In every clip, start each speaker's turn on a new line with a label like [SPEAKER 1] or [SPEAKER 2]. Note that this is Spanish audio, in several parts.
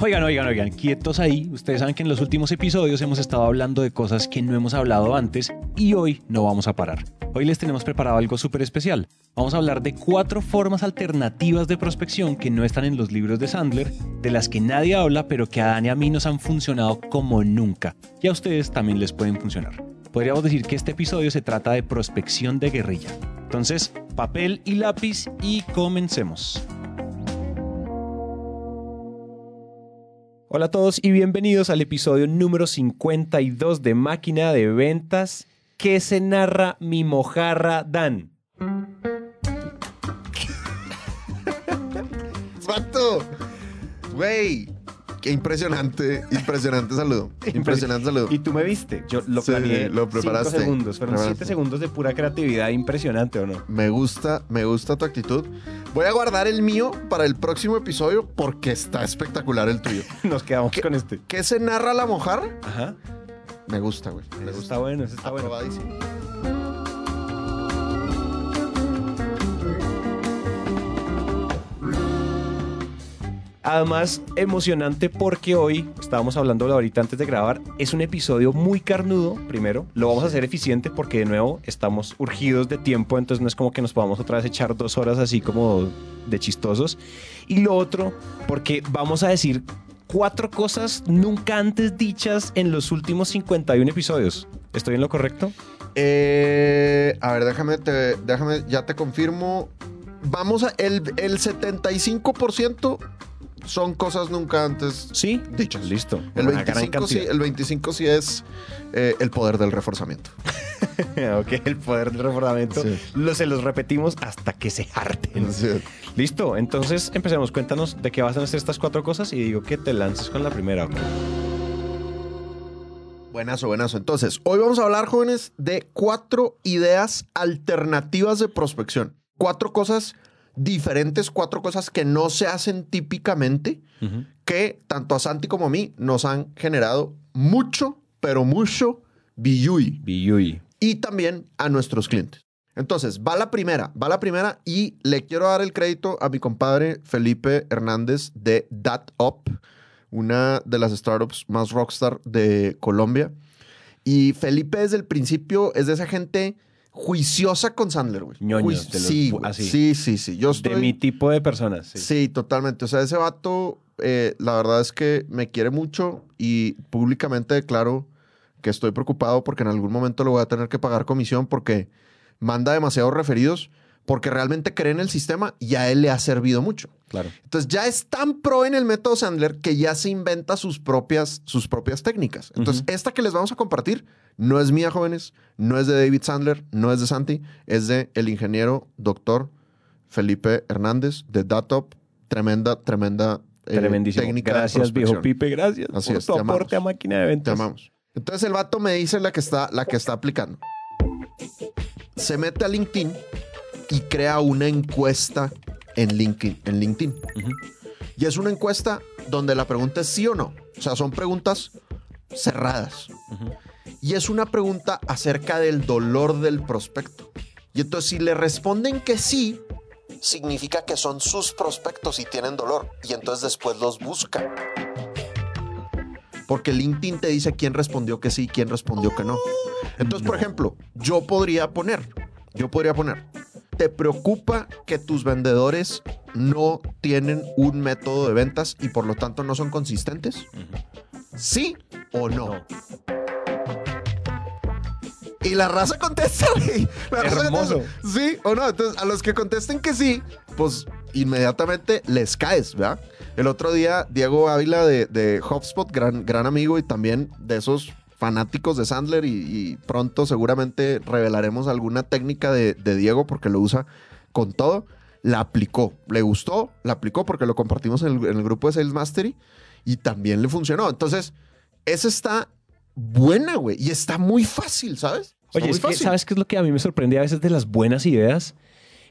[SPEAKER 1] Oigan, oigan, oigan, quietos ahí. Ustedes saben que en los últimos episodios hemos estado hablando de cosas que no hemos hablado antes y hoy no vamos a parar. Hoy les tenemos preparado algo súper especial. Vamos a hablar de cuatro formas alternativas de prospección que no están en los libros de Sandler, de las que nadie habla, pero que a Dan y a mí nos han funcionado como nunca. Y a ustedes también les pueden funcionar. Podríamos decir que este episodio se trata de prospección de guerrilla. Entonces, papel y lápiz y comencemos. Hola a todos y bienvenidos al episodio número 52 de Máquina de Ventas. ¿Qué se narra mi mojarra Dan?
[SPEAKER 2] ¡Vato! Güey, qué impresionante, impresionante saludo. Impresionante saludo.
[SPEAKER 1] Y tú me viste, yo lo
[SPEAKER 2] Sí,
[SPEAKER 1] planeé
[SPEAKER 2] lo
[SPEAKER 1] cinco
[SPEAKER 2] preparaste.
[SPEAKER 1] segundos, fueron. 7 segundos de pura creatividad, impresionante o no.
[SPEAKER 2] Me gusta, me gusta tu actitud. Voy a guardar el mío para el próximo episodio porque está espectacular el tuyo.
[SPEAKER 1] Nos quedamos con este.
[SPEAKER 2] ¿Qué se narra la mojar?
[SPEAKER 1] Ajá.
[SPEAKER 2] Me gusta, güey. Me gusta.
[SPEAKER 1] está bueno, eso está bueno. Además, emocionante porque hoy, estábamos hablando ahorita antes de grabar, es un episodio muy carnudo, primero. Lo vamos a hacer eficiente porque de nuevo estamos urgidos de tiempo, entonces no es como que nos podamos otra vez echar dos horas así como de chistosos. Y lo otro, porque vamos a decir cuatro cosas nunca antes dichas en los últimos 51 episodios. ¿Estoy en lo correcto?
[SPEAKER 2] Eh, a ver, déjame, te- déjame, ya te confirmo. Vamos a. El, el 75% son cosas nunca antes
[SPEAKER 1] Sí.
[SPEAKER 2] dichas.
[SPEAKER 1] Listo.
[SPEAKER 2] El
[SPEAKER 1] Una gran
[SPEAKER 2] 25, sí, el 25 sí es eh, el poder del reforzamiento.
[SPEAKER 1] ok, el poder del reforzamiento.
[SPEAKER 2] Sí.
[SPEAKER 1] Lo, se los repetimos hasta que se harten.
[SPEAKER 2] Sí.
[SPEAKER 1] Listo, entonces empecemos. Cuéntanos de qué vas a hacer estas cuatro cosas y digo que te lances con la primera. ¿ok?
[SPEAKER 2] Buenazo, buenazo. Entonces, hoy vamos a hablar, jóvenes, de cuatro ideas alternativas de prospección. Cuatro cosas diferentes, cuatro cosas que no se hacen típicamente, que tanto a Santi como a mí nos han generado mucho, pero mucho billui.
[SPEAKER 1] Biyui.
[SPEAKER 2] y también a nuestros clientes. Entonces, va la primera, va la primera y le quiero dar el crédito a mi compadre Felipe Hernández de DatUp, una de las startups más rockstar de Colombia. Y Felipe desde el principio es de esa gente juiciosa con Sandler, güey. Juic-
[SPEAKER 1] de los-
[SPEAKER 2] sí, güey.
[SPEAKER 1] así.
[SPEAKER 2] sí, sí, sí. Yo estoy...
[SPEAKER 1] De mi tipo de personas. Sí.
[SPEAKER 2] Sí, totalmente. O sea, ese vato, eh, la verdad es que me quiere mucho y públicamente declaro que estoy preocupado porque en algún momento le voy a tener que pagar comisión porque manda demasiados referidos, porque realmente cree en el sistema y a él le ha servido mucho.
[SPEAKER 1] Claro.
[SPEAKER 2] Entonces ya es tan pro en el método Sandler que ya se inventa sus propias, sus propias técnicas. Entonces, esta que les vamos a compartir no es mía, jóvenes, no es de David Sandler, no es de Santi, es de el ingeniero doctor Felipe Hernández de Datop. Tremenda, tremenda eh,
[SPEAKER 1] Tremendísimo.
[SPEAKER 2] técnica de
[SPEAKER 1] Gracias, viejo. Pipe. Gracias
[SPEAKER 2] Así
[SPEAKER 1] por
[SPEAKER 2] es,
[SPEAKER 1] tu
[SPEAKER 2] te
[SPEAKER 1] aporte
[SPEAKER 2] amamos.
[SPEAKER 1] a máquina de
[SPEAKER 2] Te
[SPEAKER 1] ventas.
[SPEAKER 2] amamos. Entonces el vato me dice la que está, la que está aplicando. Se mete a LinkedIn y crea una encuesta en LinkedIn. En LinkedIn. Y es una encuesta donde la pregunta es sí o no. O sea, son preguntas cerradas. Y es una pregunta acerca del dolor del prospecto. Y entonces si le responden que sí, significa que son sus prospectos y tienen dolor. Y entonces después los buscan. Porque LinkedIn te dice quién respondió que sí y quién respondió que no. Entonces, por ejemplo, yo podría poner, yo podría poner, ¿te preocupa que tus vendedores no tienen un método de ventas y por lo tanto no son consistentes? ¿Sí o no?
[SPEAKER 1] No.
[SPEAKER 2] Y la raza contesta, güey. La raza
[SPEAKER 1] Hermoso.
[SPEAKER 2] contesta, Sí o no. Entonces, a los que contesten que sí, pues inmediatamente les caes, ¿verdad? El otro día, Diego Ávila de, de HubSpot, gran, gran amigo y también de esos fanáticos de Sandler y, y pronto seguramente revelaremos alguna técnica de, de Diego porque lo usa con todo. La aplicó, le gustó, la aplicó porque lo compartimos en el, en el grupo de Sales Mastery y también le funcionó. Entonces, esa está buena, güey, y está muy fácil, ¿sabes? Está
[SPEAKER 1] Oye, es que. ¿sabes qué es lo que a mí me sorprende a veces de las buenas ideas?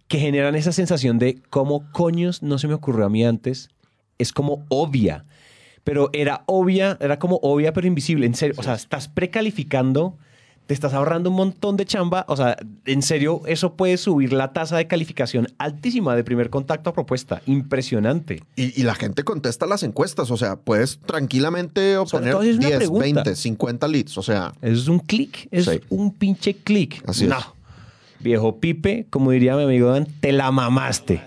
[SPEAKER 1] Que generan esa sensación de cómo coños no se me ocurrió a mí antes. Es como obvia. Pero era obvia, era como obvia pero invisible. En serio, o sea, estás precalificando te estás ahorrando un montón de chamba. O sea, en serio, eso puede subir la tasa de calificación altísima de primer contacto a propuesta. Impresionante.
[SPEAKER 2] Y, y la gente contesta las encuestas. O sea, puedes tranquilamente obtener
[SPEAKER 1] todo es una
[SPEAKER 2] 10,
[SPEAKER 1] pregunta.
[SPEAKER 2] 20, 50 leads. O sea,
[SPEAKER 1] Eso es un clic, es
[SPEAKER 2] Sí.
[SPEAKER 1] un pinche clic.
[SPEAKER 2] Así es.
[SPEAKER 1] no. Viejo Pipe, como diría mi amigo Dan, te la mamaste.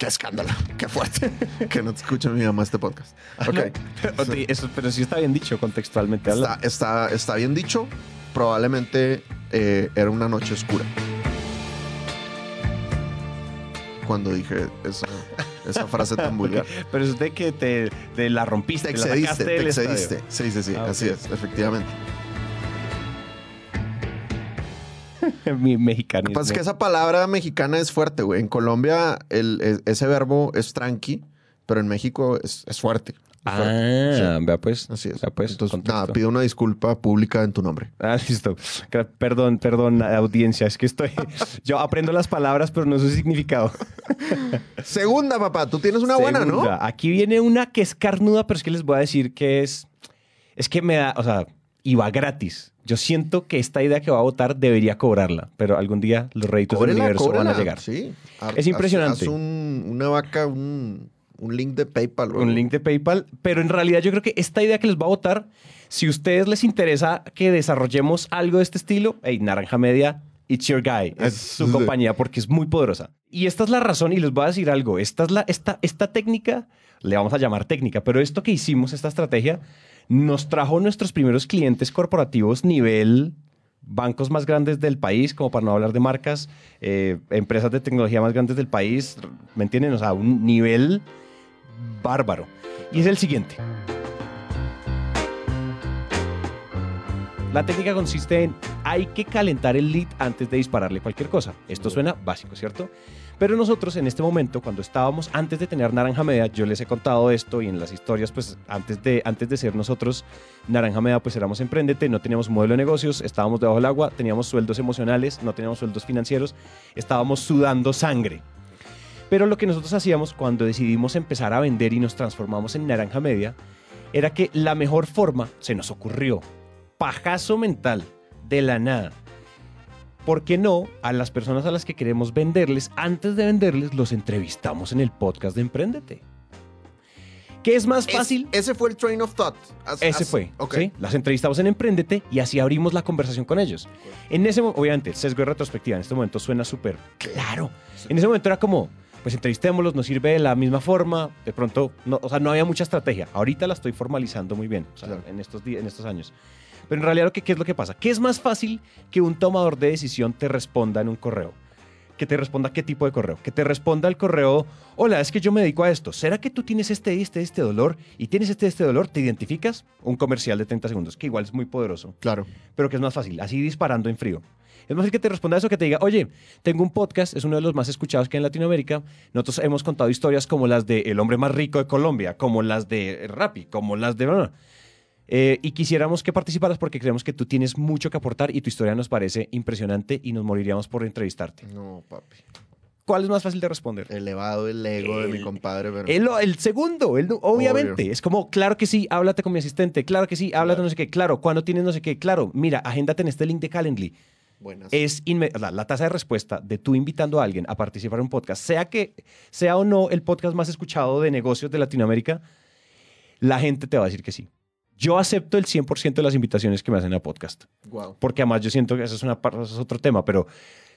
[SPEAKER 2] Qué escándalo, qué fuerte. que no te escuche mi mamá este podcast. Ok.
[SPEAKER 1] Ok, eso- pero sí está bien dicho contextualmente.
[SPEAKER 2] Está, está, está bien dicho. Probablemente eh, era una noche oscura. Cuando dije esa, esa frase tan vulgar.
[SPEAKER 1] Pero es de que te, te la rompiste,
[SPEAKER 2] Te
[SPEAKER 1] la
[SPEAKER 2] excediste, te excediste.
[SPEAKER 1] estadio.
[SPEAKER 2] Sí, sí, sí,
[SPEAKER 1] Ah,
[SPEAKER 2] así es, efectivamente.
[SPEAKER 1] Mi
[SPEAKER 2] Lo
[SPEAKER 1] mexicano.
[SPEAKER 2] que pasa es que esa palabra mexicana es fuerte, güey. En Colombia el- ese verbo es tranqui, pero en México es, es fuerte.
[SPEAKER 1] Ah, vea pues.
[SPEAKER 2] Así es.
[SPEAKER 1] Vea pues.
[SPEAKER 2] Entonces,
[SPEAKER 1] contexto.
[SPEAKER 2] nada, pido una disculpa pública en tu nombre.
[SPEAKER 1] Ah, listo. Perdón, perdón, audiencia. Es que estoy. Yo aprendo las palabras, pero no su significado.
[SPEAKER 2] Segunda, papá, tú tienes una buena, ¿no?
[SPEAKER 1] Segunda. Aquí viene una que es carnuda, pero es que les voy a decir que es. Es que me da. O sea, iba gratis. Yo siento que esta idea que va a votar debería cobrarla, pero algún día los réditos del
[SPEAKER 2] Cóbrela,
[SPEAKER 1] universo van a llegar.
[SPEAKER 2] Sí.
[SPEAKER 1] Es impresionante.
[SPEAKER 2] Haz, haz un- una vaca, un, un link de PayPal.
[SPEAKER 1] un link de PayPal, pero en realidad yo creo que esta idea que les va a votar, si a ustedes les interesa que desarrollemos algo de este estilo, hey, Naranja Media, it's your guy, es su compañía porque es muy poderosa. Y esta es la razón, y les voy a decir algo, esta es la, esta, esta técnica, le vamos a llamar técnica, pero esto que hicimos, esta estrategia, nos trajo nuestros primeros clientes corporativos nivel bancos más grandes del país, como para no hablar de marcas, eh, empresas de tecnología más grandes del país, ¿me entienden? O sea, un nivel bárbaro. Y es el siguiente. La técnica consiste en hay que calentar el lead antes de dispararle cualquier cosa. Esto suena básico, ¿cierto? Pero nosotros en este momento, cuando estábamos antes de tener Naranja Media, yo les he contado esto y en las historias, pues antes de, antes de ser nosotros Naranja Media, pues éramos emprendete, no teníamos modelo de negocios, estábamos debajo del agua, teníamos sueldos emocionales, no teníamos sueldos financieros, estábamos sudando sangre. Pero lo que nosotros hacíamos cuando decidimos empezar a vender y nos transformamos en Naranja Media, era que la mejor forma, se nos ocurrió, pajazo mental, de la nada. ¿Por qué no a las personas a las que queremos venderles, antes de venderles, los entrevistamos en el podcast de Emprendete? ¿Qué es más
[SPEAKER 2] Es-
[SPEAKER 1] fácil?
[SPEAKER 2] ese fue el train of thought.
[SPEAKER 1] Ese fue.
[SPEAKER 2] Ok.
[SPEAKER 1] ¿sí? Las entrevistamos en Emprendete y así abrimos la conversación con ellos. En ese momento, obviamente, el sesgo de retrospectiva en este momento suena súper claro. En ese momento era como, pues entrevistémoslos, nos sirve de la misma forma. De pronto, no, o sea, no había mucha estrategia. Ahorita la estoy formalizando muy bien, o sea,
[SPEAKER 2] Claro.
[SPEAKER 1] en, estos en estos años. Pero en realidad, lo que, ¿qué es lo que pasa? ¿Qué es más fácil que un tomador de decisión te responda en un correo? Que te responda qué tipo de correo. Que te responda el correo, hola, es que yo me dedico a esto. ¿Será que tú tienes este, este, este dolor y tienes este, este dolor? ¿Te identificas? Un comercial de 30 segundos, que igual es muy poderoso
[SPEAKER 2] Claro.
[SPEAKER 1] pero que es más fácil, así disparando en frío. Es más fácil que te responda eso que te diga, oye, tengo un podcast, es uno de los más escuchados que hay en Latinoamérica. Nosotros hemos contado historias como las de El hombre más rico de Colombia, como las de Rappi, como las de... Eh, y quisiéramos que participaras porque creemos que tú tienes mucho que aportar y tu historia nos parece impresionante y nos moriríamos por entrevistarte.
[SPEAKER 2] No, papi.
[SPEAKER 1] ¿Cuál es más fácil de responder?
[SPEAKER 2] Elevado el ego de mi
[SPEAKER 1] El-
[SPEAKER 2] compadre, pero.
[SPEAKER 1] El, el segundo, el, obviamente.
[SPEAKER 2] Obvio.
[SPEAKER 1] Es como, claro que sí, háblate con mi asistente, claro que sí, háblate no sé qué, claro, cuando tienes no sé qué, claro, mira, agéndate en este link de Calendly.
[SPEAKER 2] Buenas.
[SPEAKER 1] es la, la tasa de respuesta de tú invitando a alguien a participar en un podcast, sea que sea o no el podcast más escuchado de negocios de Latinoamérica, la gente te va a decir que sí. Yo acepto el 100% de las invitaciones que me hacen a podcast,
[SPEAKER 2] Wow.
[SPEAKER 1] porque además yo siento que eso es, una, eso es otro tema, pero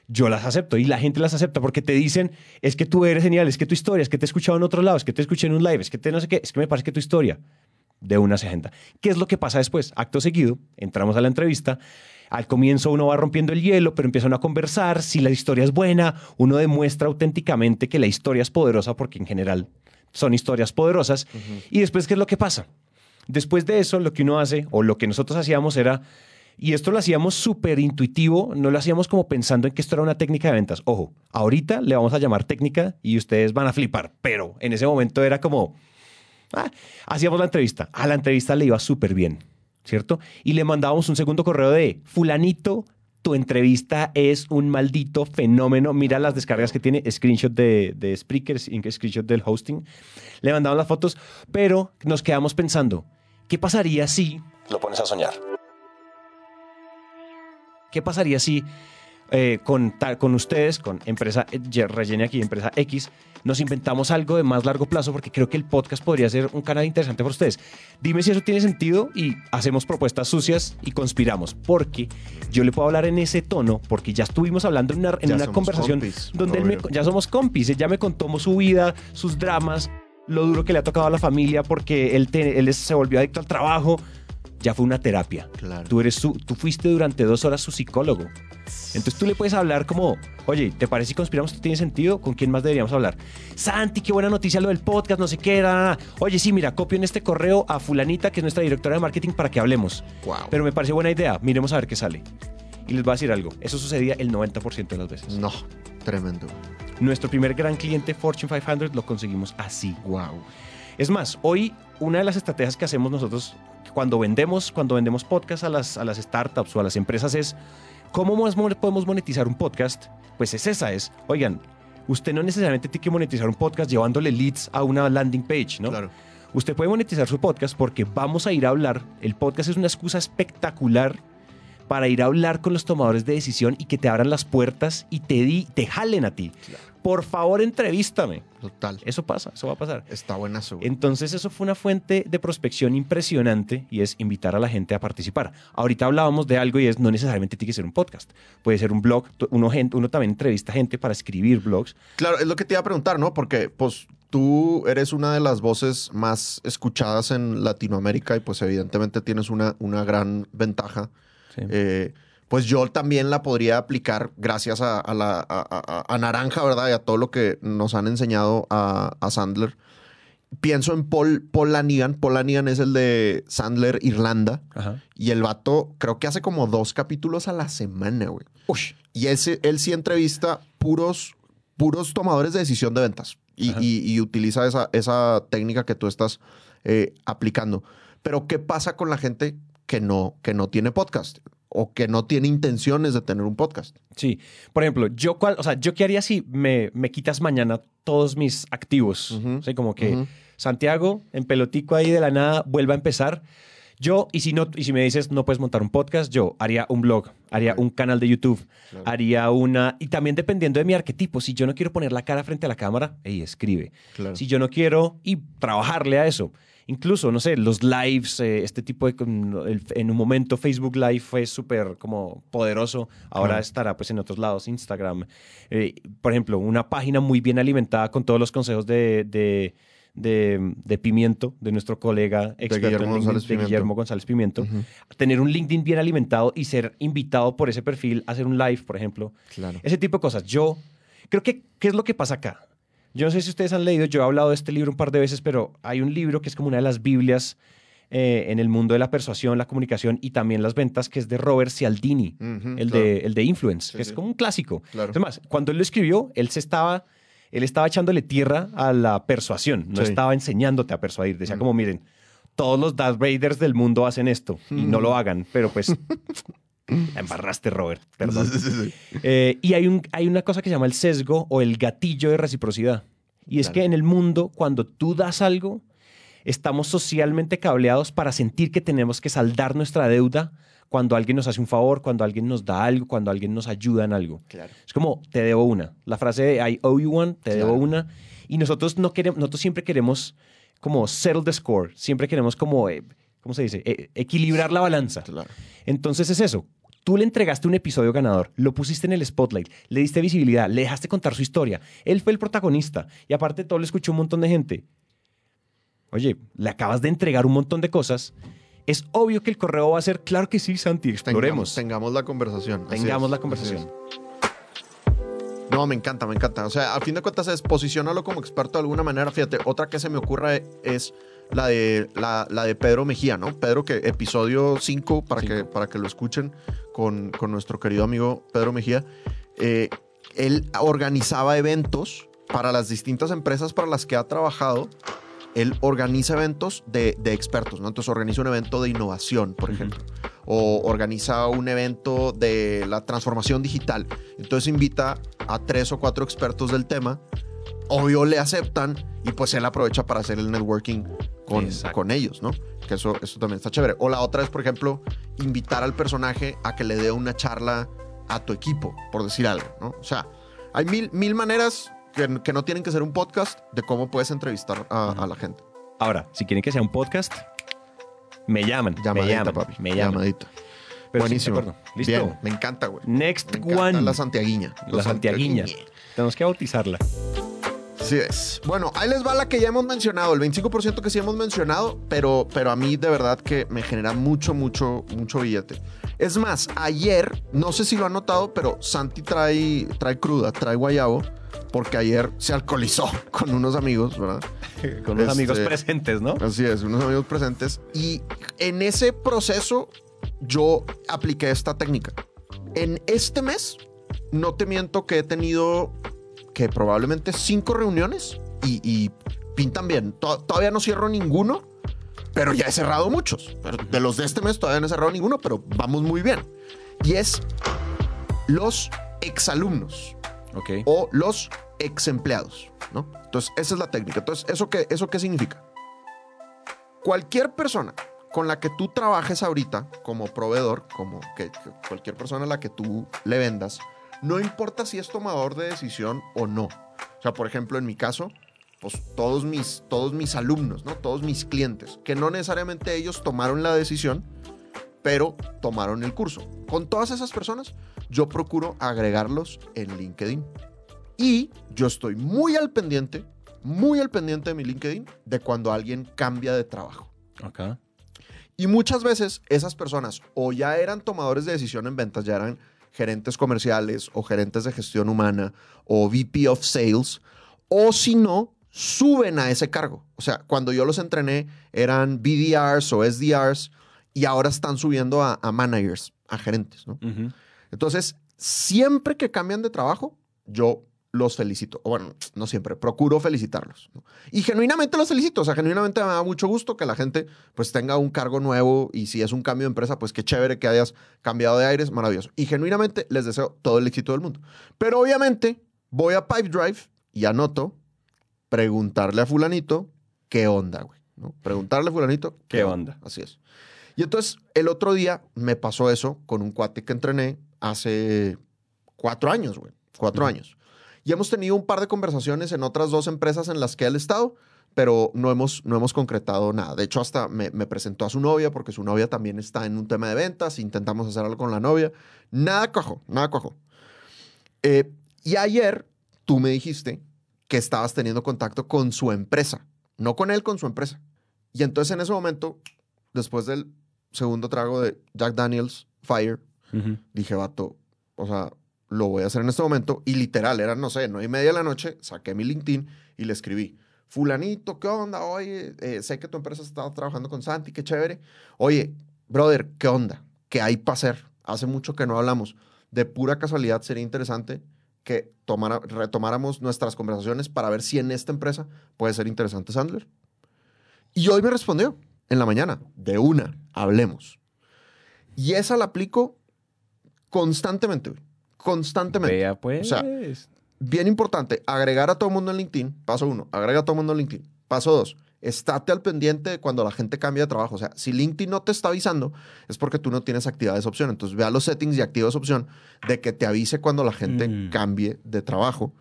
[SPEAKER 1] yo las acepto y la gente las acepta porque te dicen, es que tú eres genial, es que tu historia, es que te he escuchado en otro lado, es que te escuché en un live, es que te no sé qué, es que me parece que tu historia de una se agenda. ¿Qué es lo que pasa después? Acto seguido, entramos a la entrevista. Al comienzo uno va rompiendo el hielo, pero empiezan a conversar. Si la historia es buena, uno demuestra auténticamente que la historia es poderosa, porque en general son historias poderosas. Y después, ¿qué es lo que pasa? Después de eso, lo que uno hace, o lo que nosotros hacíamos era, y esto lo hacíamos súper intuitivo, no lo hacíamos como pensando en que esto era una técnica de ventas. Ojo, ahorita le vamos a llamar técnica y ustedes van a flipar, pero en ese momento era como, Ah, hacíamos la entrevista. A la entrevista le iba súper bien, ¿cierto? Y le mandábamos un segundo correo de fulanito. Tu entrevista es un maldito fenómeno. Mira las descargas que tiene, screenshot de, de Spreaker, screenshot del hosting. Le mandamos las fotos, pero nos quedamos pensando, ¿qué pasaría si lo pones a soñar? ¿Qué pasaría si eh, con, con ustedes, con empresa Rellene aquí, empresa X, nos inventamos algo de más largo plazo porque creo que el podcast podría ser un canal interesante para ustedes. Dime si eso tiene sentido y hacemos propuestas sucias y conspiramos. Porque yo le puedo hablar en ese tono, porque ya estuvimos hablando en una, en una conversación donde él me, ya somos compis. Él ya me contó su vida, sus dramas, lo duro que le ha tocado a la familia porque él, él se volvió adicto al trabajo ya fue una terapia.
[SPEAKER 2] Claro.
[SPEAKER 1] Tú, eres su, tú fuiste durante dos horas su psicólogo. Entonces tú le puedes hablar como, oye, ¿te parece si conspiramos? ¿Tiene sentido? ¿Con quién más deberíamos hablar? Santi, qué buena noticia lo del podcast, no sé qué era. Oye, sí, mira, copio en este correo a fulanita, que es nuestra directora de marketing, para que hablemos.
[SPEAKER 2] Wow.
[SPEAKER 1] Pero me parece buena idea. Miremos a ver qué sale. Y les voy a decir algo. Eso sucedía el 90% de las veces.
[SPEAKER 2] No, tremendo.
[SPEAKER 1] Nuestro primer gran cliente, Fortune 500, lo conseguimos así.
[SPEAKER 2] Wow.
[SPEAKER 1] Es más, hoy una de las estrategias que hacemos nosotros cuando vendemos, cuando vendemos podcast a las, a las startups o a las empresas es cómo podemos monetizar un podcast. Pues es esa, es, oigan, usted no necesariamente tiene que monetizar un podcast llevándole leads a una landing page, ¿no?
[SPEAKER 2] Claro.
[SPEAKER 1] Usted puede monetizar su podcast porque vamos a ir a hablar. El podcast es una excusa espectacular para ir a hablar con los tomadores de decisión y que te abran las puertas y te, di, te jalen a ti. Por favor, entrevístame.
[SPEAKER 2] Total.
[SPEAKER 1] Eso pasa, eso va a pasar.
[SPEAKER 2] Está buenazo.
[SPEAKER 1] Entonces, eso fue una fuente de prospección impresionante y es invitar a la gente a participar. Ahorita hablábamos de algo y es no necesariamente tiene que ser un podcast. Puede ser un blog. Uno, uno también entrevista gente para escribir blogs.
[SPEAKER 2] Claro, es lo que te iba a preguntar, ¿no? Porque, pues, tú eres una de las voces más escuchadas en Latinoamérica y, pues, evidentemente tienes una, una gran ventaja eh, pues yo también la podría aplicar gracias a, la, a, Naranja, ¿verdad? Y a todo lo que nos han enseñado a, Sandler. Pienso en Paul, Paul Lanigan. Paul Lanigan es el de Sandler Irlanda. Y el vato creo que hace como dos capítulos a la semana, güey. Y ese, él sí entrevista puros, puros tomadores de decisión de ventas. Y, utiliza esa, esa técnica que tú estás eh, aplicando. Pero ¿qué pasa con la gente que no, que no tiene podcast o que no tiene intenciones de tener un podcast.
[SPEAKER 1] Sí. Por ejemplo, yo, cuál, o sea, yo qué haría si me, me quitas mañana todos mis activos. sea, como que Santiago, en pelotico ahí de la nada, vuelva a empezar. Yo, y si, no, y si me dices no puedes montar un podcast, yo haría un blog, haría un canal de YouTube, haría una. Y también dependiendo de mi arquetipo, si yo no quiero poner la cara frente a la cámara, escribe. Si yo no quiero, y trabajarle a eso incluso, no sé, los lives, eh, este tipo de... en un momento Facebook Live fue súper como poderoso, ahora estará pues en otros lados, Instagram. Eh, por ejemplo, una página muy bien alimentada con todos los consejos de, de, Pimiento, de nuestro colega experto Guillermo, González, Guillermo González Pimiento. Tener un LinkedIn bien alimentado y ser invitado por ese perfil a hacer un live, por ejemplo.
[SPEAKER 2] Claro.
[SPEAKER 1] Ese tipo de cosas. Yo creo que, ¿qué es lo que pasa acá? Yo no sé si ustedes han leído, yo he hablado de este libro un par de veces, pero hay un libro que es como una de las Biblias eh, en el mundo de la persuasión, la comunicación y también las ventas, que es de Robert Cialdini, el, de, el de Influence, que es como un clásico. Además, cuando él lo escribió, él se estaba, él estaba echándole tierra a la persuasión, no estaba enseñándote a persuadir. Decía como, miren, todos los Darth Raiders del mundo hacen esto y no lo hagan, pero pues La embarraste, Robert. Perdón. Eh, y hay, un, hay una cosa que se llama el sesgo o el gatillo de reciprocidad. Y es que en el mundo, cuando tú das algo, estamos socialmente cableados para sentir que tenemos que saldar nuestra deuda cuando alguien nos hace un favor, cuando alguien nos da algo, cuando alguien nos ayuda en algo. Es como, te debo una. La frase de I owe you one, te debo una. Y nosotros, no queremos, nosotros siempre queremos como settle the score. Siempre queremos como... Eh, ¿cómo se dice? E, equilibrar la balanza. Entonces es eso. Tú le entregaste un episodio ganador, lo pusiste en el spotlight, le diste visibilidad, le dejaste contar su historia. Él fue el protagonista y aparte de todo le escuchó un montón de gente. Oye, le acabas de entregar un montón de cosas. Es obvio que el correo va a ser, claro que sí, Santi, exploremos.
[SPEAKER 2] Tengamos, la conversación.
[SPEAKER 1] Tengamos la conversación.
[SPEAKER 2] No, me encanta, me encanta. O sea, a fin de cuentas es posicionarlo como experto de alguna manera. Fíjate, otra que se me ocurre es la de, la, de Pedro Mejía, ¿no? Pedro, que episodio 5, para, que, para que lo escuchen con, nuestro querido amigo Pedro Mejía. Eh, él organizaba eventos para las distintas empresas para las que ha trabajado. Él organiza eventos de, expertos, ¿no? Entonces organiza un evento de innovación, por ejemplo, o organiza un evento de la transformación digital. Entonces invita a tres o cuatro expertos del tema obvio le aceptan y pues él aprovecha para hacer el networking con, con ellos, ¿no? Que eso, eso también está chévere. O la otra es, por ejemplo, invitar al personaje a que le dé una charla a tu equipo, por decir algo, ¿no? O sea, hay mil, mil maneras que, que no tienen que ser un podcast de cómo puedes entrevistar a, a la gente.
[SPEAKER 1] Ahora, si quieren que sea un podcast, me llaman. me
[SPEAKER 2] Llamadita,
[SPEAKER 1] llaman,
[SPEAKER 2] papi.
[SPEAKER 1] Me llaman.
[SPEAKER 2] Llamadita.
[SPEAKER 1] Pero sí,
[SPEAKER 2] Buenísimo.
[SPEAKER 1] acuerdo. Listo.
[SPEAKER 2] Bien, me encanta, güey.
[SPEAKER 1] Next
[SPEAKER 2] Me
[SPEAKER 1] one.
[SPEAKER 2] La santiaguiña.
[SPEAKER 1] La santiaguiña. Tenemos que bautizarla.
[SPEAKER 2] Sí es. Bueno, ahí les va la que ya hemos mencionado, el 25% que sí hemos mencionado, pero, pero a mí de verdad que me genera mucho, mucho, mucho billete. Es más, ayer, no sé si lo han notado, pero Santi trae, trae cruda, trae guayabo, porque ayer se alcoholizó con unos amigos, ¿verdad?
[SPEAKER 1] Con unos
[SPEAKER 2] Este-
[SPEAKER 1] amigos presentes, ¿no?
[SPEAKER 2] Así es, unos amigos presentes. Y en ese proceso yo apliqué esta técnica. En este mes, no te miento que he tenido que probablemente cinco reuniones y, y pintan bien. To- todavía no cierro ninguno, pero ya he cerrado muchos. De los de este mes todavía no he cerrado ninguno, pero vamos muy bien. Y es los exalumnos
[SPEAKER 1] Ok.
[SPEAKER 2] o los ex empleados, ¿no? Entonces, esa es la técnica. Entonces, ¿eso qué, ¿eso qué significa? Cualquier persona con la que tú trabajes ahorita como proveedor, como que, que cualquier persona a la que tú le vendas, no importa si es tomador de decisión o no. O sea, por ejemplo, en mi caso, pues todos mis, todos mis alumnos, ¿no? Todos mis clientes, que no necesariamente ellos tomaron la decisión, pero tomaron el curso. Con todas esas personas, yo procuro agregarlos en LinkedIn. Y yo estoy muy al pendiente, muy al pendiente de mi LinkedIn de cuando alguien cambia de trabajo. Y muchas veces esas personas o ya eran tomadores de decisión en ventas, ya eran gerentes comerciales o gerentes de gestión humana o VP of Sales, o si no, suben a ese cargo. O sea, cuando yo los entrené eran BDRs o SDRs y ahora están subiendo a, a managers, a gerentes, ¿no? Entonces, siempre que cambian de trabajo, yo los felicito. O bueno, no siempre, procuro felicitarlos. ¿no? Y genuinamente los felicito. O sea, genuinamente me da mucho gusto que la gente pues tenga un cargo nuevo y si es un cambio de empresa, pues qué chévere que hayas cambiado de aires, maravilloso. Y genuinamente les deseo todo el éxito del mundo. Pero obviamente voy a Pipedrive y anoto preguntarle a fulanito qué onda, güey. ¿no? Preguntarle a fulanito
[SPEAKER 1] ¿Qué onda?
[SPEAKER 2] Así es. Y entonces el otro día me pasó eso con un cuate que entrené hace cuatro años, güey. Cuatro años. Y hemos tenido un par de conversaciones en otras dos empresas en las que él ha estado, pero no hemos, no hemos concretado nada. De hecho, hasta me, me presentó a su novia porque su novia también está en un tema de ventas. Intentamos hacer algo con la novia. Nada cuajó, nada cuajó. Eh, y ayer tú me dijiste que estabas teniendo contacto con su empresa, no con él, con su empresa. Y entonces en ese momento, después del segundo trago de Jack Daniels Fire,
[SPEAKER 1] Ujú.
[SPEAKER 2] dije, vato, o sea, lo voy a hacer en este momento. Y literal, eran, no sé, nueve y media de la noche, saqué mi LinkedIn y le escribí, fulanito, ¿qué onda? Oye, eh, sé que tu empresa está trabajando con Santi, qué chévere. Oye, brother, ¿qué onda? ¿Qué hay para hacer? Hace mucho que no hablamos. De pura casualidad sería interesante que tomara- retomáramos nuestras conversaciones para ver si en esta empresa puede ser interesante Sandler. Y hoy me respondió en la mañana, de una, hablemos. Y esa la aplico constantemente. Constantemente.
[SPEAKER 1] Vea, pues.
[SPEAKER 2] O sea, Bien importante, agregar a todo el mundo en LinkedIn. Paso uno, agrega a todo el mundo en LinkedIn. Paso dos, estate al pendiente de cuando la gente cambia de trabajo. O sea, si LinkedIn no te está avisando, es porque tú no tienes activada esa opción. Entonces, vea los settings y activa esa opción de que te avise cuando la gente
[SPEAKER 1] Mm.
[SPEAKER 2] cambie de trabajo.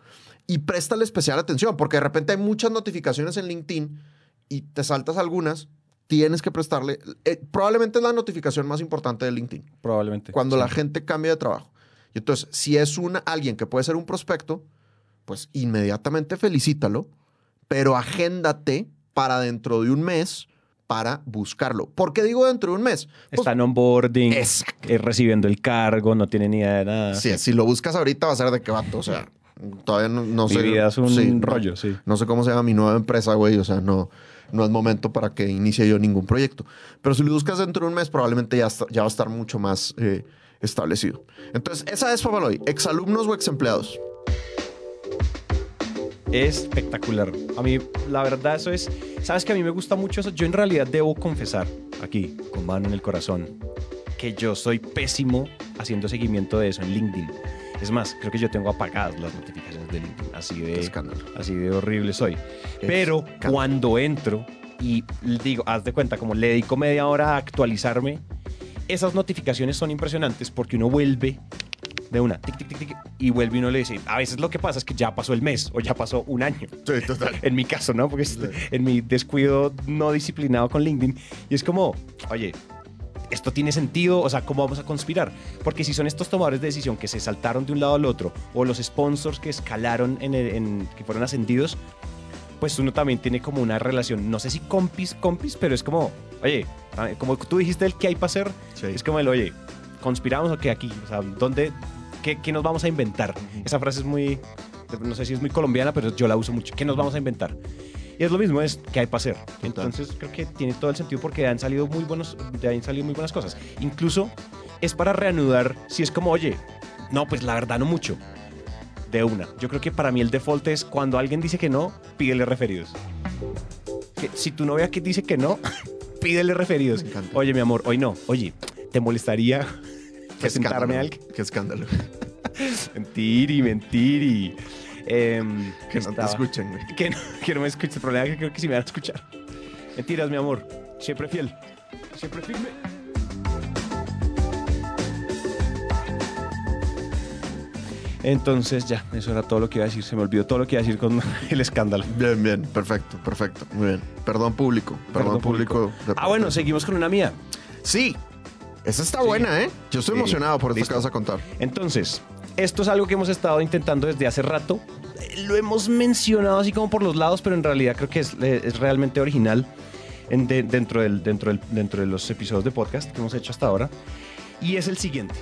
[SPEAKER 2] Y préstale especial atención, porque de repente hay muchas notificaciones en LinkedIn y te saltas algunas. Tienes que prestarle. eh, probablemente es la notificación más importante de LinkedIn
[SPEAKER 1] Probablemente.
[SPEAKER 2] cuando
[SPEAKER 1] Sí.
[SPEAKER 2] la gente cambia de trabajo. Y entonces, si es una, alguien que puede ser un prospecto, pues inmediatamente felicítalo, pero agéndate para dentro de un mes para buscarlo. ¿Por qué digo dentro de un mes? Pues,
[SPEAKER 1] Está en onboarding,
[SPEAKER 2] Exacto.
[SPEAKER 1] eh, recibiendo el cargo, no tiene ni idea de nada.
[SPEAKER 2] sí, si lo buscas ahorita va a ser de qué vato. O sea, todavía no, no
[SPEAKER 1] Mi
[SPEAKER 2] sé.
[SPEAKER 1] vida es un
[SPEAKER 2] sí,
[SPEAKER 1] rollo, sí.
[SPEAKER 2] No sé cómo se llama mi nueva empresa, güey. O sea, no, no es momento para que inicie yo ningún proyecto. Pero si lo buscas dentro de un mes, probablemente ya, está- ya va a estar mucho más eh, establecido. Entonces, esa es Fabaloy. ¿Exalumnos o exempleados?
[SPEAKER 1] Espectacular. A mí, la verdad, eso es. Sabes que a mí me gusta mucho eso. Yo en realidad debo confesar, aquí, con mano en el corazón, que yo soy pésimo haciendo seguimiento de eso en LinkedIn. Es más, creo que yo tengo apagadas las notificaciones de LinkedIn. Así
[SPEAKER 2] Qué
[SPEAKER 1] de,
[SPEAKER 2] escándalo.
[SPEAKER 1] así de horrible soy. Pero cuando entro y digo, haz de cuenta, como le dedico media hora a actualizarme, esas notificaciones son impresionantes porque uno vuelve de una, tic, tic, tic, tic, y vuelve y uno le dice, a veces lo que pasa es que ya pasó el mes o ya pasó un año.
[SPEAKER 2] Sí, total.
[SPEAKER 1] En mi caso, ¿no? Porque
[SPEAKER 2] Sí.
[SPEAKER 1] en mi descuido no disciplinado con LinkedIn. Y es como, oye, esto tiene sentido, o sea, ¿cómo vamos a conspirar? Porque si son estos tomadores de decisión que se saltaron de un lado al otro, o los sponsors que escalaron, en, el- en- que fueron ascendidos, pues uno también tiene como una relación, no sé si compis, compis, pero es como, oye, ah, como tú dijiste el que hay para hacer,
[SPEAKER 2] Sí.
[SPEAKER 1] es como el, oye, ¿conspiramos o qué aquí? O sea, ¿dónde, qué, qué nos vamos a inventar? Esa frase es muy, no sé si es muy colombiana, pero yo la uso mucho. ¿Qué nos vamos a inventar? Y es lo mismo, es qué hay para hacer. Entonces creo que tiene todo el sentido porque han salido muy buenos, han salido muy buenas cosas. Incluso es para reanudar, si es como, oye, no, pues la verdad no mucho. De una. Yo creo que para mí el default es cuando alguien dice que no, pídele referidos. Que si tu novia que dice que no, pídele referidos. Oye, mi amor, hoy no. Oye, ¿te molestaría
[SPEAKER 2] Qué
[SPEAKER 1] presentarme
[SPEAKER 2] escándalo.
[SPEAKER 1] a alguien?
[SPEAKER 2] Qué escándalo.
[SPEAKER 1] Mentiri, mentiri. Em,
[SPEAKER 2] Que no te escuchen, güey.
[SPEAKER 1] Que no, que no me escuche. El problema es que creo que sí me van a escuchar. Mentiras, mi amor. Siempre fiel. Siempre firme. Entonces ya, eso era todo lo que iba a decir. Se me olvidó todo lo que iba a decir con el escándalo.
[SPEAKER 2] Bien, bien. Perfecto, perfecto. Muy bien. Perdón público. Perdón,
[SPEAKER 1] Perdón,
[SPEAKER 2] público.
[SPEAKER 1] Ah, bueno, seguimos con una mía.
[SPEAKER 2] Sí. Esa está
[SPEAKER 1] Sí.
[SPEAKER 2] buena, ¿eh? Yo estoy
[SPEAKER 1] Sí.
[SPEAKER 2] emocionado por esto
[SPEAKER 1] Listo.
[SPEAKER 2] que vas a contar.
[SPEAKER 1] Entonces, esto es algo que hemos estado intentando desde hace rato. Eh, Lo hemos mencionado así como por los lados, pero en realidad creo que es, eh, es realmente original en de- dentro, del, dentro, del- dentro de los episodios de podcast que hemos hecho hasta ahora. Y es el siguiente.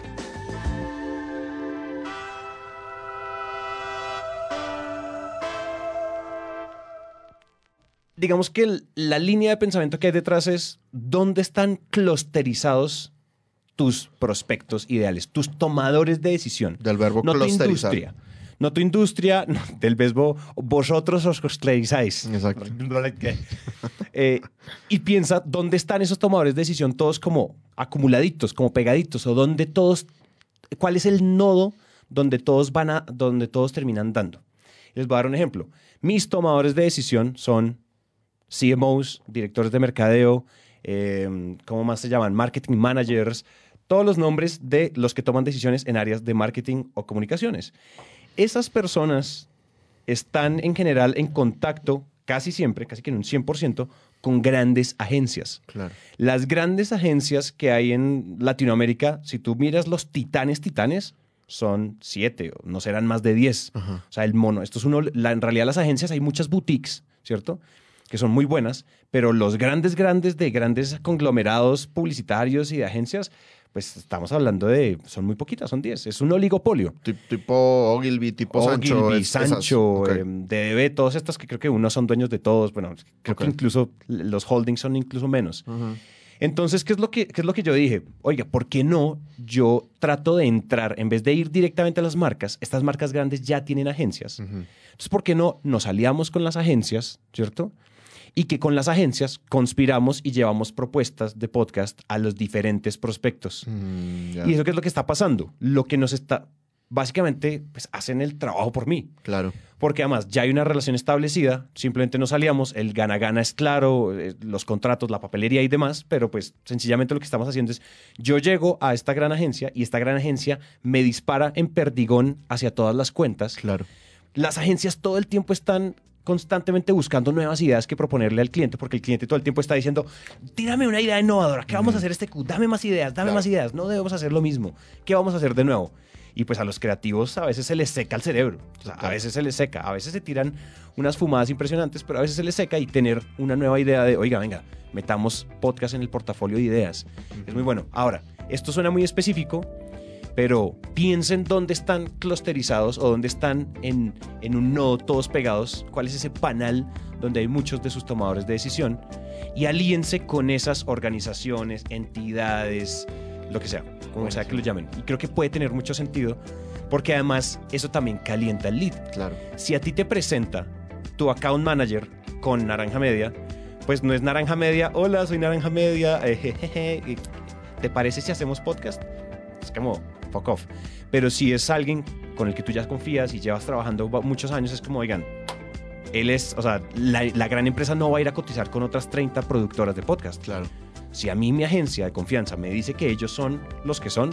[SPEAKER 1] Digamos que la línea de pensamiento que hay detrás es dónde están clusterizados tus prospectos ideales, tus tomadores de decisión.
[SPEAKER 2] Del verbo
[SPEAKER 1] no tu
[SPEAKER 2] clusterizar.
[SPEAKER 1] industria. No tu industria, no, del verbo vosotros os clusterizáis.
[SPEAKER 2] Exacto.
[SPEAKER 1] Eh, y piensa dónde están esos tomadores de decisión todos como acumuladitos, como pegaditos, o dónde todos, cuál es el nodo donde todos van a, donde todos terminan dando. Les voy a dar un ejemplo. Mis tomadores de decisión son CMOs, directores de mercadeo, eh, ¿cómo más se llaman? Marketing managers, todos los nombres de los que toman decisiones en áreas de marketing o comunicaciones. Esas personas están en general en contacto casi siempre, casi que en un 100%, con grandes agencias.
[SPEAKER 2] Claro.
[SPEAKER 1] Las grandes agencias que hay en Latinoamérica, si tú miras los titanes, titanes, son siete, no serán más de diez.
[SPEAKER 2] Ajá.
[SPEAKER 1] O sea, el mono, esto es uno, la- en realidad las agencias hay muchas boutiques, ¿cierto? Que son muy buenas, pero los grandes, grandes de grandes conglomerados publicitarios y de agencias, pues estamos hablando de, son muy poquitas, son 10. Es un oligopolio.
[SPEAKER 2] Ti- Tipo Ogilvy, tipo Sancho.
[SPEAKER 1] Ogilvy. Sancho,
[SPEAKER 2] Ok.
[SPEAKER 1] eh, DDB, todas estas que creo que unos son dueños de todos. Bueno, creo que incluso los holdings son incluso menos. Entonces, ¿qué es, lo que, ¿qué es lo que yo dije? Oiga, ¿por qué no yo trato de entrar, en vez de ir directamente a las marcas, estas marcas grandes ya tienen agencias. Entonces, ¿por qué no nos aliamos con las agencias, ¿cierto? Y que con las agencias conspiramos y llevamos propuestas de podcast a los diferentes prospectos.
[SPEAKER 2] Mm.
[SPEAKER 1] ¿Y eso qué es lo que está pasando? Lo que nos está, básicamente, pues hacen el trabajo por mí.
[SPEAKER 2] Claro.
[SPEAKER 1] Porque además ya hay una relación establecida, simplemente nos aliamos, el gana-gana es claro, eh, los contratos, la papelería y demás, pero pues sencillamente lo que estamos haciendo es, yo llego a esta gran agencia y esta gran agencia me dispara en perdigón hacia todas las cuentas.
[SPEAKER 2] Claro.
[SPEAKER 1] Las agencias todo el tiempo están constantemente buscando nuevas ideas que proponerle al cliente, porque el cliente todo el tiempo está diciendo, tírame una idea innovadora, ¿qué vamos a hacer este Q? Dame más ideas, dame
[SPEAKER 2] Claro.
[SPEAKER 1] más ideas, no debemos hacer lo mismo, ¿qué vamos a hacer de nuevo? Y pues a los creativos a veces se les seca el cerebro, O sea, a veces se les seca, a veces se tiran unas fumadas impresionantes, pero a veces se les seca y tener una nueva idea de, oiga, venga, metamos podcast en el portafolio de ideas. Es muy bueno. Ahora, esto suena muy específico, pero piensen dónde están clusterizados o dónde están en, en un nodo todos pegados, cuál es ese panel donde hay muchos de sus tomadores de decisión y alíense con esas organizaciones, entidades, lo que sea, como sea que lo llamen. Y creo que puede tener mucho sentido porque además eso también calienta el lead.
[SPEAKER 2] Claro.
[SPEAKER 1] Si a ti te presenta tu account manager con Naranja Media, pues no es Naranja Media, hola, soy Naranja Media, eh, jejeje, y, ¿te parece si hacemos podcast? Es como, fuck off. Pero si es alguien con el que tú ya confías y llevas trabajando ba- muchos años, es como, oigan, él es, o sea, la, la gran empresa no va a ir a cotizar con otras 30 productoras de podcast.
[SPEAKER 2] Claro.
[SPEAKER 1] Si a mí mi agencia de confianza me dice que ellos son los que son,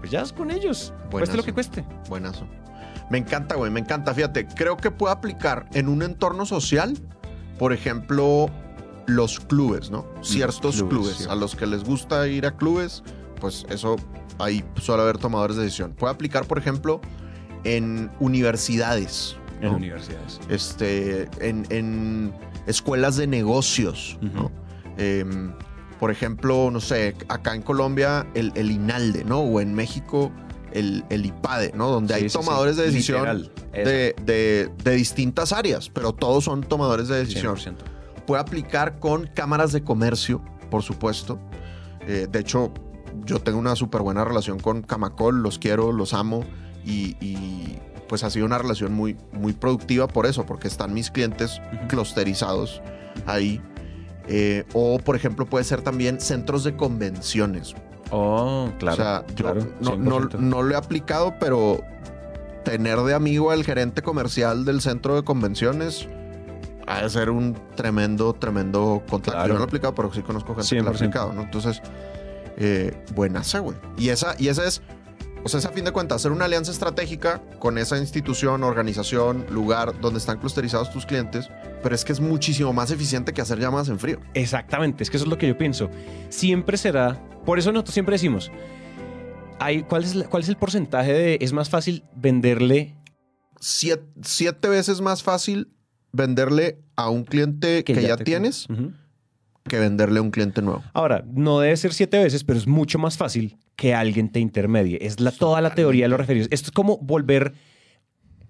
[SPEAKER 1] pues ya es con ellos. Cueste
[SPEAKER 2] Buenazo.
[SPEAKER 1] lo que cueste.
[SPEAKER 2] Buenazo. Me encanta, güey, me encanta. Fíjate, creo que puede aplicar en un entorno social, por ejemplo, los clubes, ¿no? Ciertos
[SPEAKER 1] clubes,
[SPEAKER 2] clubes.
[SPEAKER 1] sí.
[SPEAKER 2] A los que les gusta ir a clubes, pues eso ahí suele haber tomadores de decisión. Puede aplicar, por ejemplo, en universidades.
[SPEAKER 1] En
[SPEAKER 2] ¿no?
[SPEAKER 1] universidades.
[SPEAKER 2] este, en, en escuelas de negocios. ¿no? Em, por ejemplo, no sé, acá en Colombia el, el INALDE, ¿no? O en México el, el IPADE, ¿no? Donde
[SPEAKER 1] Sí,
[SPEAKER 2] hay
[SPEAKER 1] sí, sí.
[SPEAKER 2] tomadores de decisión de, de- de distintas áreas, pero todos son tomadores de decisión.
[SPEAKER 1] 100%.
[SPEAKER 2] Puede aplicar con cámaras de comercio, por supuesto. Eh, de hecho, yo tengo una súper buena relación con Camacol, los quiero, los amo y, y, pues ha sido una relación muy, muy productiva por eso, porque están mis clientes clusterizados ahí. Eh, o, por ejemplo, puede ser también centros de convenciones.
[SPEAKER 1] Oh, claro.
[SPEAKER 2] o sea, yo
[SPEAKER 1] claro,
[SPEAKER 2] no, no-
[SPEAKER 1] 100%.
[SPEAKER 2] no lo he aplicado, pero tener de amigo al gerente comercial del centro de convenciones ha de ser un tremendo, tremendo contacto.
[SPEAKER 1] Claro.
[SPEAKER 2] Yo no lo he aplicado, pero sí conozco gente que lo ha
[SPEAKER 1] 100%.
[SPEAKER 2] aplicado, ¿no? Entonces, eh, buenaza, güey. Y esa, y esa es, o sea, es a fin de cuentas, hacer una alianza estratégica con esa institución, organización, lugar donde están clusterizados tus clientes, pero es que es muchísimo más eficiente que hacer llamadas en frío.
[SPEAKER 1] Exactamente, es que eso es lo que yo pienso. Siempre será, por eso nosotros siempre decimos, hay, ¿cuál, es ¿cuál es el porcentaje de, es más fácil venderle
[SPEAKER 2] Siete, siete veces más fácil venderle a un cliente que, ya, tienes. Que venderle a un cliente nuevo.
[SPEAKER 1] Ahora, no debe ser siete veces, pero es mucho más fácil que alguien te intermedie. Es la, toda la teoría de los referidos. Esto es como volver,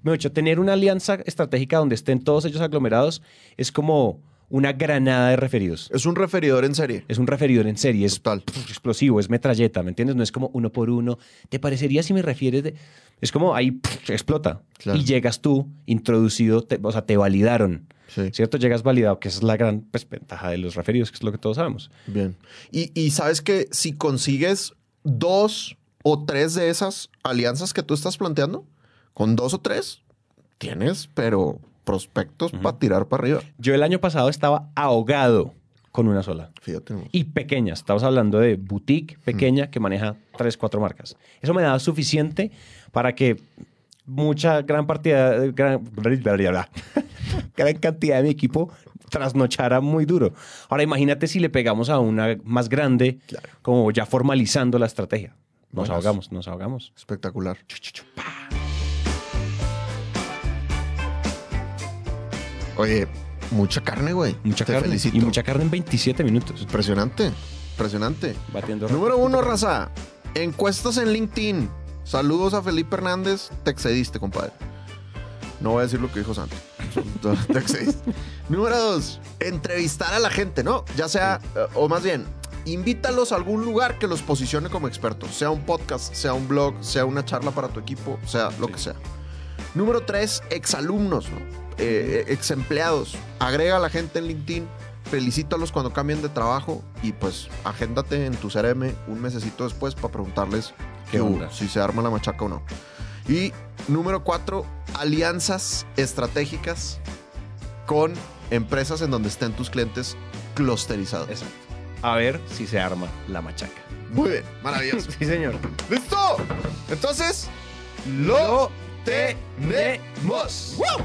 [SPEAKER 1] mejor dicho, tener una alianza estratégica donde estén todos ellos aglomerados es como una granada de referidos.
[SPEAKER 2] Es un referidor en serie.
[SPEAKER 1] Es un referidor en serie, es
[SPEAKER 2] Total.
[SPEAKER 1] explosivo, es metralleta, ¿me entiendes? No es como uno por uno. ¿Te parecería si me refieres de...? Es como ahí explota.
[SPEAKER 2] Claro.
[SPEAKER 1] Y llegas tú, introducido, te- o sea, te validaron.
[SPEAKER 2] Sí.
[SPEAKER 1] ¿Cierto? Llegas validado, que esa es la gran pues, ventaja de los referidos, que es lo que todos sabemos.
[SPEAKER 2] Bien. Y, y sabes que si consigues dos o tres de esas alianzas que tú estás planteando, con dos o tres, tienes, pero prospectos para tirar para arriba.
[SPEAKER 1] Yo el año pasado estaba ahogado con una sola.
[SPEAKER 2] Fíjate.
[SPEAKER 1] Y pequeña. Estamos hablando de boutique pequeña que maneja tres, cuatro marcas. Eso me daba suficiente para que mucha, gran partida, gran, gran cantidad de mi equipo trasnochara muy duro. Ahora imagínate si le pegamos a una más grande,
[SPEAKER 2] Claro.
[SPEAKER 1] como ya formalizando la estrategia. Nos
[SPEAKER 2] Buenas.
[SPEAKER 1] ahogamos, nos ahogamos.
[SPEAKER 2] Espectacular. Oye, mucha carne, güey.
[SPEAKER 1] Mucha
[SPEAKER 2] Te
[SPEAKER 1] carne.
[SPEAKER 2] felicito.
[SPEAKER 1] Y mucha carne en 27 minutos.
[SPEAKER 2] Impresionante. Impresionante.
[SPEAKER 1] Batiendo
[SPEAKER 2] Número uno, raza. Encuestas en LinkedIn. Saludos a Felipe Hernández. Te excediste, compadre. No voy a decir lo que dijo Santi. Te excediste. Número dos, entrevistar a la gente, ¿no? Ya sea, eh, o más bien, invítalos a algún lugar que los posicione como expertos. Sea un podcast, sea un blog, sea una charla para tu equipo, sea lo que sea. Número tres, exalumnos, ¿no? Eh, ex empleados. Agrega a la gente en LinkedIn. Felicítalos cuando cambien de trabajo y pues agéndate en tu CRM un mesecito después para preguntarles si se arma la machaca o no. Y número cuatro, alianzas estratégicas con empresas en donde estén tus clientes clusterizados.
[SPEAKER 1] Exacto. A ver si se arma la machaca.
[SPEAKER 2] Muy bien, maravilloso.
[SPEAKER 1] Sí, señor.
[SPEAKER 2] ¡Listo! Entonces, lo tenemos. ¡Woo!